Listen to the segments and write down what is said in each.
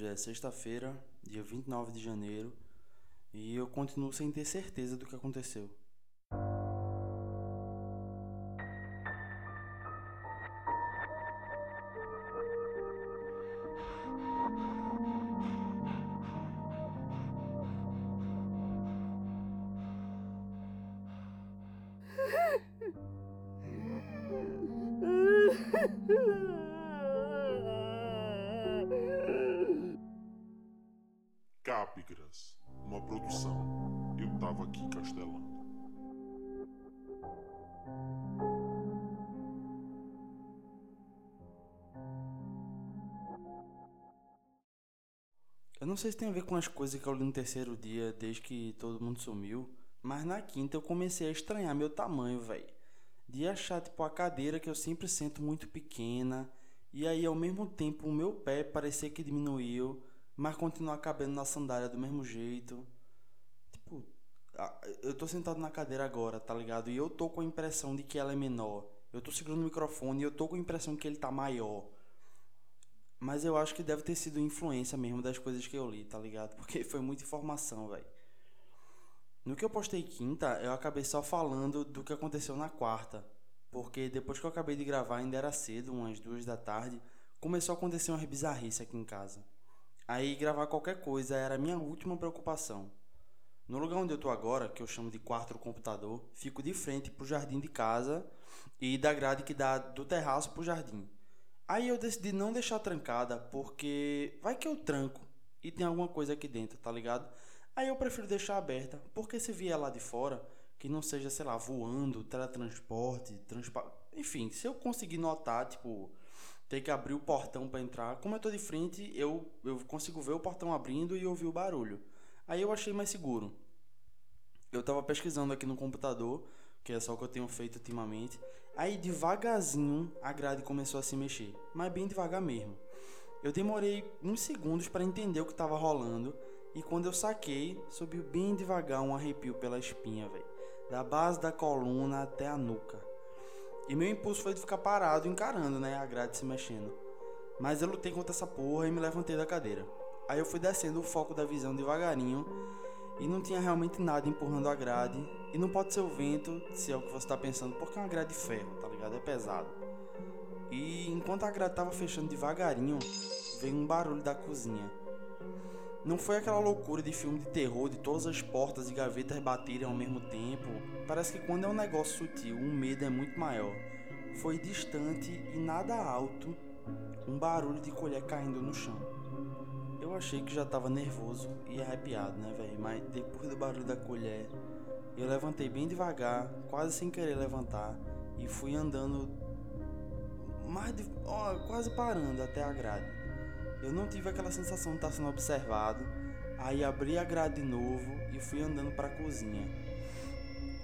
Hoje é sexta-feira, dia 29 de janeiro, e eu continuo sem ter certeza do que aconteceu. Capigras, uma produção. Eu tava aqui castelando. Eu não sei se tem a ver com as coisas que eu li no terceiro dia, desde que todo mundo sumiu, mas na quinta eu comecei a estranhar meu tamanho, velho. De achar, tipo, a cadeira que eu sempre sento muito pequena, e aí ao mesmo tempo o meu pé parecia que diminuiu, mas continuar cabendo na sandália do mesmo jeito. Tipo, eu tô sentado na cadeira agora, tá ligado? E eu tô com a impressão de que ela é menor. Eu tô segurando o microfone e eu tô com a impressão que ele tá maior. Mas eu acho que deve ter sido influência mesmo das coisas que eu li, tá ligado? Porque foi muita informação, velho. No que eu postei quinta, eu acabei só falando do que aconteceu na quarta. Porque depois que eu acabei de gravar, ainda era cedo, umas duas da tarde, começou a acontecer uma bizarrice aqui em casa. Aí gravar qualquer coisa era a minha última preocupação. No lugar onde eu tô agora, que eu chamo de quarto do computador, fico de frente pro jardim de casa e da grade que dá do terraço pro jardim. Aí eu decidi não deixar trancada, porque vai que eu tranco e tem alguma coisa aqui dentro, tá ligado? Aí eu prefiro deixar aberta, porque se vier lá de fora, que não seja, sei lá, voando, teletransporte, transpa... enfim, se eu conseguir notar, tipo, ter que abrir o portão para entrar, como eu tô de frente, eu, eu consigo ver o portão abrindo e ouvir o barulho. Aí eu achei mais seguro. Eu tava pesquisando aqui no computador que é só o que eu tenho feito ultimamente. Aí devagarzinho a grade começou a se mexer, mas bem devagar mesmo. Eu demorei uns segundos para entender o que estava rolando e quando eu saquei, subiu bem devagar um arrepio pela espinha, velho, da base da coluna até a nuca. E meu impulso foi de ficar parado encarando, né, a grade se mexendo. Mas eu lutei contra essa porra e me levantei da cadeira. Aí eu fui descendo o foco da visão devagarinho e não tinha realmente nada empurrando a grade. E não pode ser o vento, se é o que você está pensando, porque é uma grade de ferro, tá ligado? É pesado. E enquanto a grade tava fechando devagarinho, veio um barulho da cozinha. Não foi aquela loucura de filme de terror de todas as portas e gavetas baterem ao mesmo tempo. Parece que quando é um negócio sutil, o medo é muito maior. Foi distante e nada alto, um barulho de colher caindo no chão. Eu achei que já tava nervoso e arrepiado, né, velho? Mas depois do barulho da colher, eu levantei bem devagar, quase sem querer levantar, e fui andando mais de, quase parando até a grade. Eu não tive aquela sensação de estar sendo observado. Aí abri a grade de novo e fui andando para a cozinha.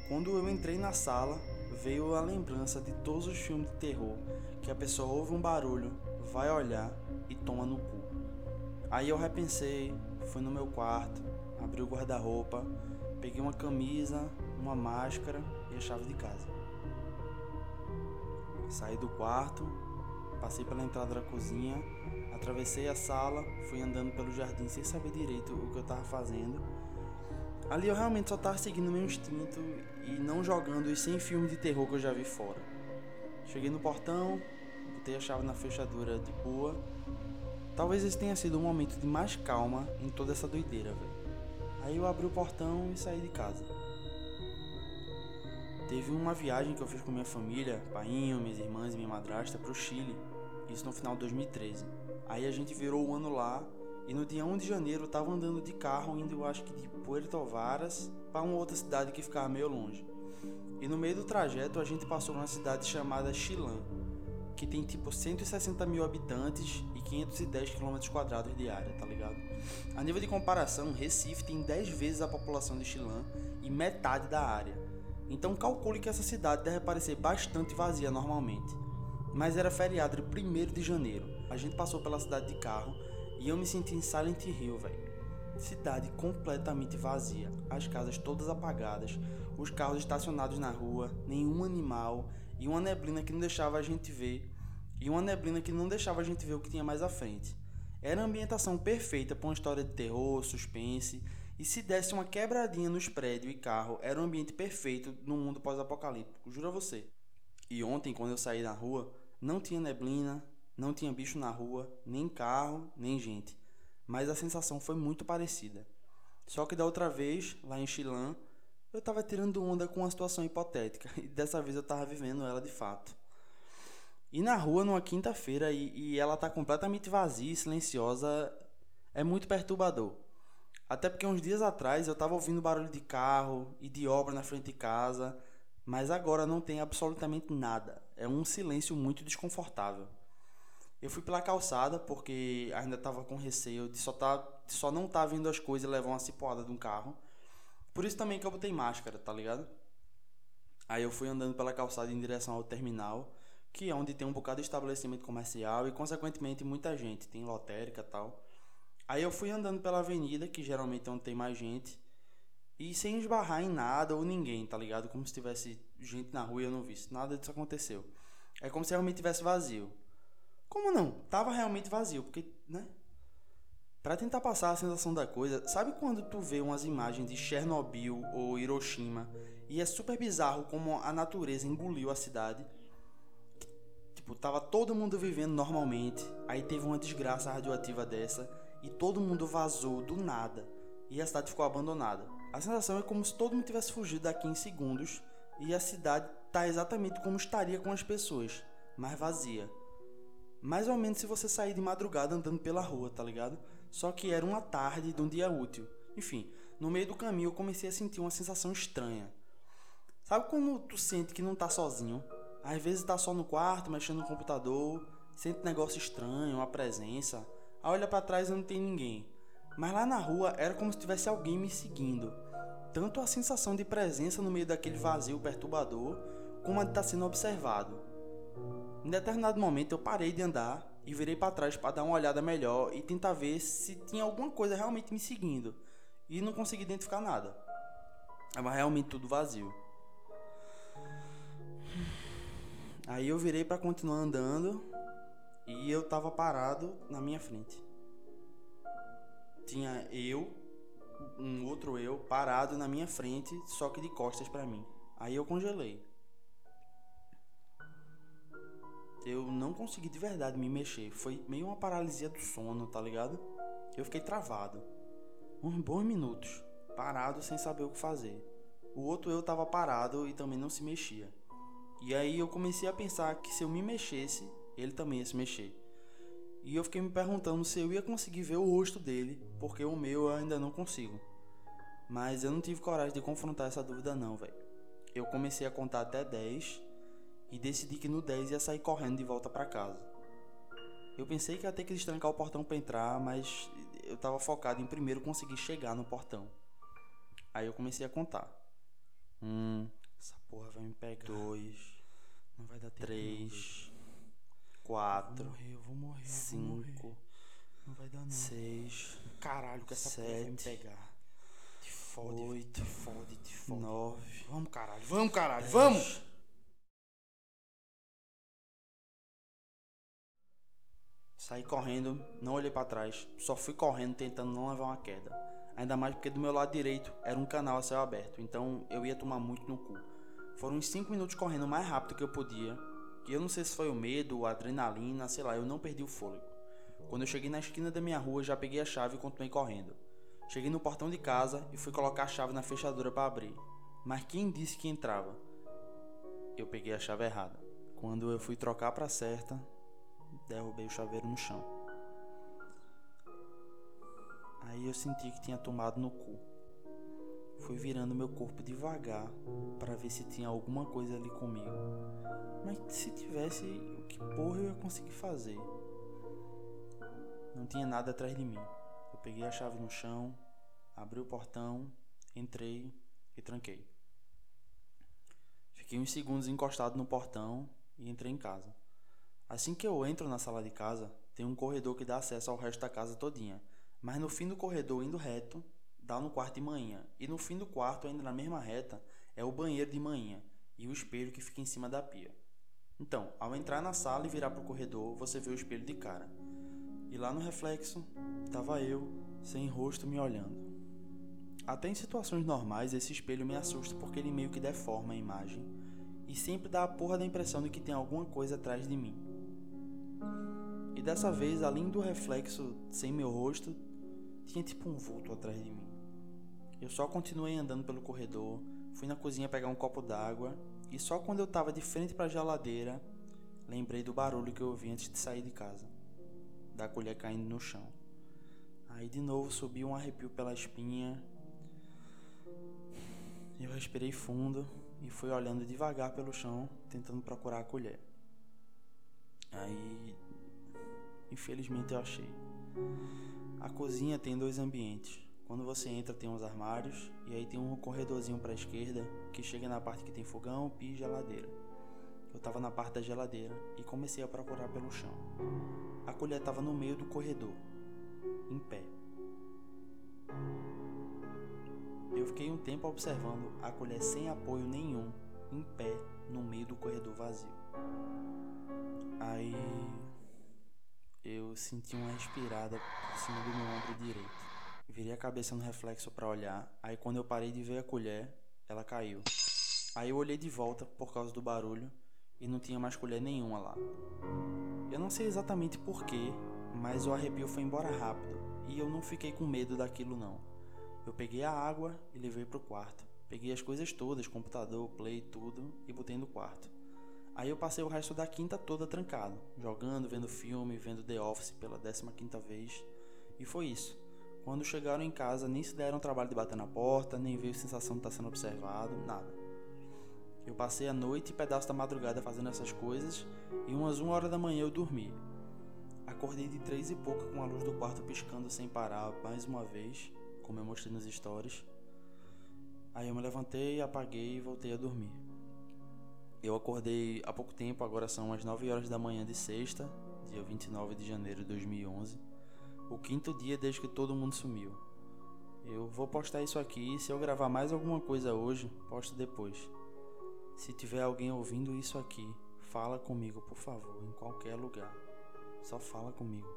Quando eu entrei na sala, veio a lembrança de todos os filmes de terror que a pessoa ouve um barulho, vai olhar e toma no cu. Aí eu repensei, fui no meu quarto, abri o guarda-roupa, peguei uma camisa, uma máscara e a chave de casa. Saí do quarto, passei pela entrada da cozinha, atravessei a sala, fui andando pelo jardim sem saber direito o que eu estava fazendo. Ali eu realmente só estava seguindo meu instinto e não jogando os 100 filmes de terror que eu já vi fora. Cheguei no portão, botei a chave na fechadura de boa Talvez esse tenha sido o momento de mais calma em toda essa doideira, velho. Aí eu abri o portão e saí de casa. Teve uma viagem que eu fiz com minha família, painho, minhas irmãs e minha madrasta, pro Chile. Isso no final de 2013. Aí a gente virou o ano lá e no dia 1 de janeiro eu tava andando de carro indo, eu acho que de Puerto Varas para uma outra cidade que ficava meio longe. E no meio do trajeto a gente passou numa cidade chamada Chilã que tem tipo 160 mil habitantes e 510 km quadrados de área, tá ligado? A nível de comparação, Recife tem 10 vezes a população de Chilã e metade da área. Então calcule que essa cidade deve parecer bastante vazia normalmente. Mas era feriado de 1 de janeiro. A gente passou pela cidade de carro e eu me senti em Silent Hill, velho. Cidade completamente vazia, as casas todas apagadas, os carros estacionados na rua, nenhum animal e uma neblina que não deixava a gente ver, e uma neblina que não deixava a gente ver o que tinha mais à frente. Era a ambientação perfeita para uma história de terror, suspense, e se desse uma quebradinha nos prédios e carro, era um ambiente perfeito no mundo pós-apocalíptico, juro a você. E ontem, quando eu saí na rua, não tinha neblina, não tinha bicho na rua, nem carro, nem gente. Mas a sensação foi muito parecida. Só que da outra vez, lá em Chilã, eu estava tirando onda com uma situação hipotética e dessa vez eu estava vivendo ela de fato. E na rua numa quinta-feira e, e ela tá completamente vazia e silenciosa é muito perturbador. Até porque uns dias atrás eu estava ouvindo barulho de carro e de obra na frente de casa, mas agora não tem absolutamente nada. É um silêncio muito desconfortável. Eu fui pela calçada porque ainda estava com receio de só, tá, só não tá vendo as coisas e levar uma cipoada de um carro. Por isso também que eu botei máscara, tá ligado? Aí eu fui andando pela calçada em direção ao terminal, que é onde tem um bocado de estabelecimento comercial e consequentemente muita gente, tem lotérica e tal. Aí eu fui andando pela avenida, que geralmente é onde tem mais gente, e sem esbarrar em nada ou ninguém, tá ligado? Como se tivesse gente na rua e eu não visse. Nada disso aconteceu. É como se realmente tivesse vazio. Como não? Tava realmente vazio, porque, né? Pra tentar passar a sensação da coisa, sabe quando tu vê umas imagens de Chernobyl ou Hiroshima e é super bizarro como a natureza engoliu a cidade? Tipo, tava todo mundo vivendo normalmente, aí teve uma desgraça radioativa dessa e todo mundo vazou do nada e a cidade ficou abandonada. A sensação é como se todo mundo tivesse fugido daqui em segundos e a cidade tá exatamente como estaria com as pessoas, mas vazia. Mais ou menos se você sair de madrugada andando pela rua, tá ligado? Só que era uma tarde de um dia útil. Enfim, no meio do caminho eu comecei a sentir uma sensação estranha. Sabe quando tu sente que não tá sozinho? Às vezes tá só no quarto, mexendo no computador, sente um negócio estranho, uma presença. Aí olha para trás e não tem ninguém. Mas lá na rua era como se tivesse alguém me seguindo. Tanto a sensação de presença no meio daquele vazio perturbador, como a de estar tá sendo observado. Em determinado momento eu parei de andar e virei para trás para dar uma olhada melhor e tentar ver se tinha alguma coisa realmente me seguindo. E não consegui identificar nada. Estava realmente tudo vazio. Aí eu virei para continuar andando e eu tava parado na minha frente. Tinha eu, um outro eu, parado na minha frente, só que de costas para mim. Aí eu congelei. Eu não consegui de verdade me mexer. Foi meio uma paralisia do sono, tá ligado? Eu fiquei travado. Uns bons minutos, parado sem saber o que fazer. O outro eu tava parado e também não se mexia. E aí eu comecei a pensar que se eu me mexesse, ele também ia se mexer. E eu fiquei me perguntando se eu ia conseguir ver o rosto dele, porque o meu eu ainda não consigo. Mas eu não tive coragem de confrontar essa dúvida não, velho. Eu comecei a contar até 10 e decidi que no 10 ia sair correndo de volta para casa. Eu pensei que ia ter que destrancar o portão para entrar, mas eu tava focado em primeiro conseguir chegar no portão. Aí eu comecei a contar. Um, essa porra vai me pegar. Dois, não vai dar tempo. Três, quatro, vou morrer, eu vou morrer, cinco, vou morrer. não vai dar não. Seis, caralho, que essa sete, porra vai me pegar. Te fode, oito, te fode, te fode. Nove, vamos caralho, vamos caralho, dez, vamos. Saí correndo, não olhei para trás, só fui correndo tentando não levar uma queda. Ainda mais porque do meu lado direito era um canal a céu aberto, então eu ia tomar muito no cu. Foram uns 5 minutos correndo o mais rápido que eu podia, e eu não sei se foi o medo, a adrenalina, sei lá, eu não perdi o fôlego. Quando eu cheguei na esquina da minha rua, já peguei a chave e continuei correndo. Cheguei no portão de casa e fui colocar a chave na fechadura para abrir. Mas quem disse que entrava? Eu peguei a chave errada. Quando eu fui trocar para certa, derrubei o chaveiro no chão. Aí eu senti que tinha tomado no cu. Fui virando meu corpo devagar para ver se tinha alguma coisa ali comigo. Mas se tivesse, o que porra eu ia conseguir fazer? Não tinha nada atrás de mim. Eu peguei a chave no chão, abri o portão, entrei e tranquei. Fiquei uns segundos encostado no portão e entrei em casa. Assim que eu entro na sala de casa, tem um corredor que dá acesso ao resto da casa todinha. Mas no fim do corredor, indo reto, dá no quarto de manhã. E no fim do quarto, ainda na mesma reta, é o banheiro de manhã e o espelho que fica em cima da pia. Então, ao entrar na sala e virar para o corredor, você vê o espelho de cara. E lá no reflexo, tava eu, sem rosto, me olhando. Até em situações normais, esse espelho me assusta porque ele meio que deforma a imagem e sempre dá a porra da impressão de que tem alguma coisa atrás de mim. E dessa vez, além do reflexo sem meu rosto, tinha tipo um vulto atrás de mim. Eu só continuei andando pelo corredor, fui na cozinha pegar um copo d'água e só quando eu tava de frente para a geladeira, lembrei do barulho que eu ouvi antes de sair de casa, da colher caindo no chão. Aí de novo subiu um arrepio pela espinha. Eu respirei fundo e fui olhando devagar pelo chão, tentando procurar a colher. Aí, infelizmente, eu achei. A cozinha tem dois ambientes. Quando você entra, tem uns armários e aí tem um corredorzinho para a esquerda que chega na parte que tem fogão, pia e geladeira. Eu estava na parte da geladeira e comecei a procurar pelo chão. A colher estava no meio do corredor, em pé. Eu fiquei um tempo observando a colher sem apoio nenhum, em pé, no meio do corredor vazio. Aí eu senti uma respirada por cima do meu ombro direito. Virei a cabeça no reflexo para olhar. Aí quando eu parei de ver a colher, ela caiu. Aí eu olhei de volta por causa do barulho e não tinha mais colher nenhuma lá. Eu não sei exatamente porquê, mas o arrepio foi embora rápido e eu não fiquei com medo daquilo não. Eu peguei a água e levei pro quarto. Peguei as coisas todas, computador, play, tudo e botei no quarto. Aí eu passei o resto da quinta toda trancado, jogando, vendo filme, vendo The Office pela 15 quinta vez. E foi isso. Quando chegaram em casa, nem se deram o trabalho de bater na porta, nem veio sensação de estar sendo observado, nada. Eu passei a noite e pedaço da madrugada fazendo essas coisas e umas uma hora da manhã eu dormi. Acordei de três e pouca com a luz do quarto piscando sem parar mais uma vez, como eu mostrei nos stories. Aí eu me levantei, apaguei e voltei a dormir. Eu acordei há pouco tempo, agora são as 9 horas da manhã de sexta, dia 29 de janeiro de 2011 o quinto dia desde que todo mundo sumiu. Eu vou postar isso aqui se eu gravar mais alguma coisa hoje, posto depois. Se tiver alguém ouvindo isso aqui, fala comigo, por favor, em qualquer lugar. Só fala comigo.